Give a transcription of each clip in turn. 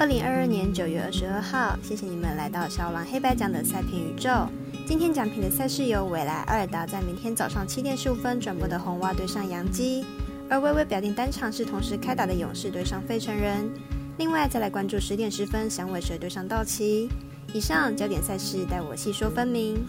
二零二二年九月二十二号，谢谢你们来到小狼黑白奖的赛评宇宙。今天奖品的赛事由未来阿尔达在明天早上七点十五分转播的红袜对上洋基，而微微表定单场是同时开打的勇士对上费城人。另外再来关注十点十分响尾蛇对上道奇。以上焦点赛事带我细说分明。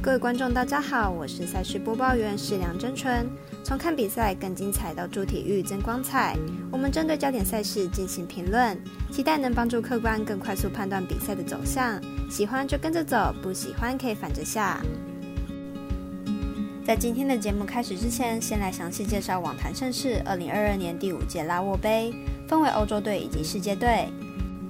各位观众大家好，我是赛事播报员是梁真纯。从看比赛更精彩到助体育增光彩，我们针对焦点赛事进行评论，期待能帮助客观更快速判断比赛的走向。喜欢就跟着走，不喜欢可以反着下。在今天的节目开始之前，先来详细介绍网坛盛世二零二二年第五届拉沃杯，分为欧洲队以及世界队。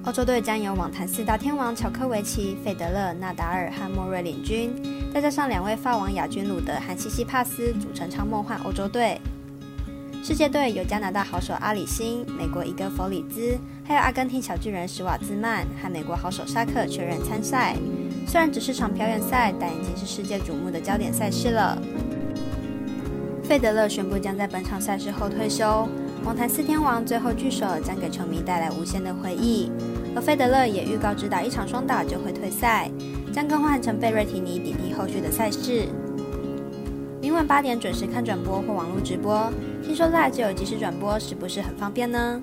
欧洲队将由网坛四大天王乔科维奇、费德勒、纳达尔和莫瑞领军，再加上两位法王亚军鲁德和西西帕斯组成超梦幻欧洲队。世界队由加拿大好手阿里辛、美国伊戈弗里兹，还有阿根廷小巨人史瓦兹曼和美国好手沙克确认参赛。虽然只是场表演赛，但已经是世界瞩目的焦点赛事了。费德勒宣布将在本场赛事后退休。网坛四天王最后聚首，将给球迷带来无限的回忆。而费德勒也预告，只打一场双打就会退赛，将更换成贝瑞提尼抵替后续的赛事。明晚八点准时看转播或网络直播，听说 Live 就有即时转播，是不是很方便呢？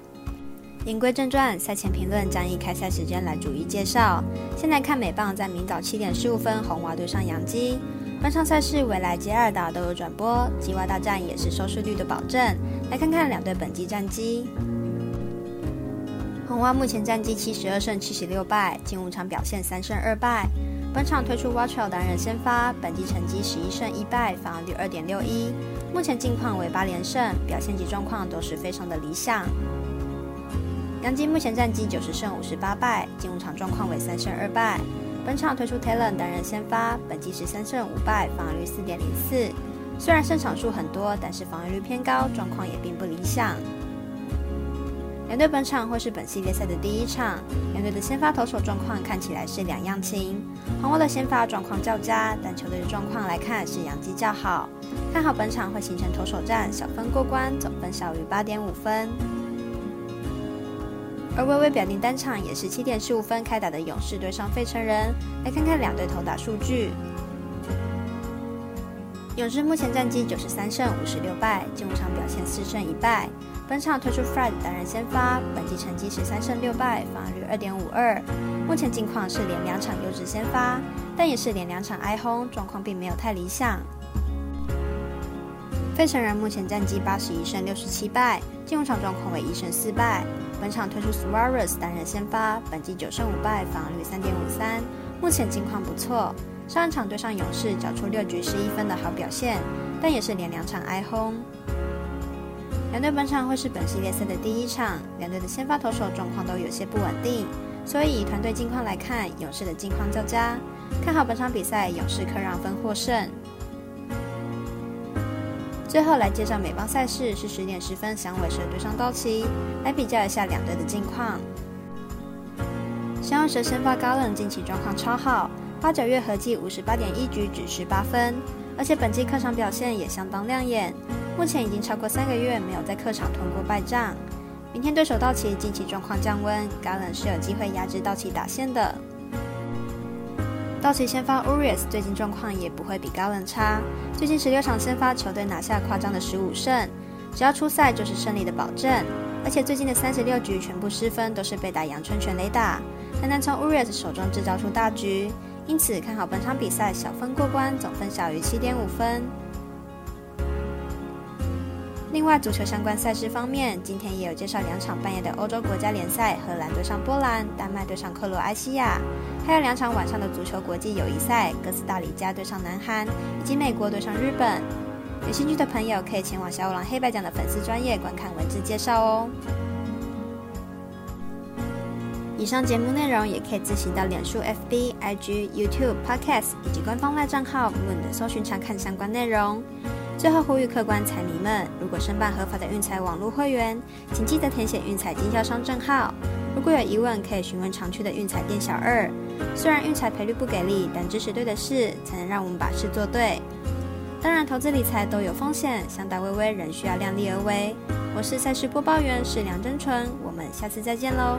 言归正传，赛前评论将以开赛时间来逐一介绍。先来看美棒，在明早七点十五分，红袜对上洋基。本场赛事未来接二打都有转播，吉娃大战也是收视率的保证。来看看两队本季战绩。红蛙目前战绩七十二胜七十六败，近五场表现三胜二败。本场推出 Watchell 担任先发，本季成绩十一胜一败，防御率二点六一，目前近况为八连胜，表现及状况都是非常的理想。杨基目前战绩九十胜五十八败，近五场状况为三胜二败。本场推出 Taylor 担任先发，本季十三胜五败，防御率四点零四。虽然胜场数很多，但是防御率偏高，状况也并不理想。两队本场会是本系列赛的第一场，两队的先发投手状况看起来是两样情。红袜的先发状况较佳，但球队的状况来看是阳基较好。看好本场会形成投手战，小分过关，总分小于八点五分。而微微表定单场也是七点十五分开打的勇士对上费城人，来看看两队投打数据。勇士目前战绩九十三胜五十六败，近五场表现四胜一败。本场推出 Fred 担任先发，本季成绩十三胜六败，防御率二点五二。目前近况是连两场优质先发，但也是连两场挨轰，状况并没有太理想。费城人目前战绩八十一胜六十七败，近五场状况为一胜四败。本场推出 Suarez 担任先发，本季九胜五败，防御率三点五三，目前近况不错。上一场对上勇士，缴出六局十一分的好表现，但也是连两场挨轰。两队本场会是本系列赛的第一场，两队的先发投手状况都有些不稳定，所以以团队近况来看，勇士的近况较佳，看好本场比赛勇士客让分获胜。最后来介绍美邦赛事，是十点十分响尾蛇对上道奇，来比较一下两队的近况。响尾蛇先发高冷近期状况超好，八九月合计五十八点一局只失八分，而且本季客场表现也相当亮眼，目前已经超过三个月没有在客场吞过败仗。明天对手道奇近期状况降温，高冷是有机会压制道奇打线的。道奇先发 Urias 最近状况也不会比高冷差，最近十六场先发球队拿下夸张的十五胜，只要出赛就是胜利的保证。而且最近的三十六局全部失分都是被打阳春全垒打，很难从 Urias 手中制造出大局，因此看好本场比赛小分过关，总分小于七点五分。另外，足球相关赛事方面，今天也有介绍两场半夜的欧洲国家联赛：荷兰对上波兰，丹麦对上克罗埃西亚；还有两场晚上的足球国际友谊赛：哥斯达黎加对上南韩，以及美国对上日本。有兴趣的朋友可以前往小五郎黑白奖的粉丝专业观看文字介绍哦。以上节目内容也可以自行到脸书、FB、IG、YouTube、Podcast 以及官方外账号 Moon 的搜寻查看相关内容。最后呼吁客官彩迷们，如果申办合法的运彩网络会员，请记得填写运彩经销商证号。如果有疑问，可以询问常去的运彩店小二。虽然运彩赔率不给力，但支持对的事，才能让我们把事做对。当然，投资理财都有风险，想打微微仍需要量力而为。我是赛事播报员是梁真纯，我们下次再见喽。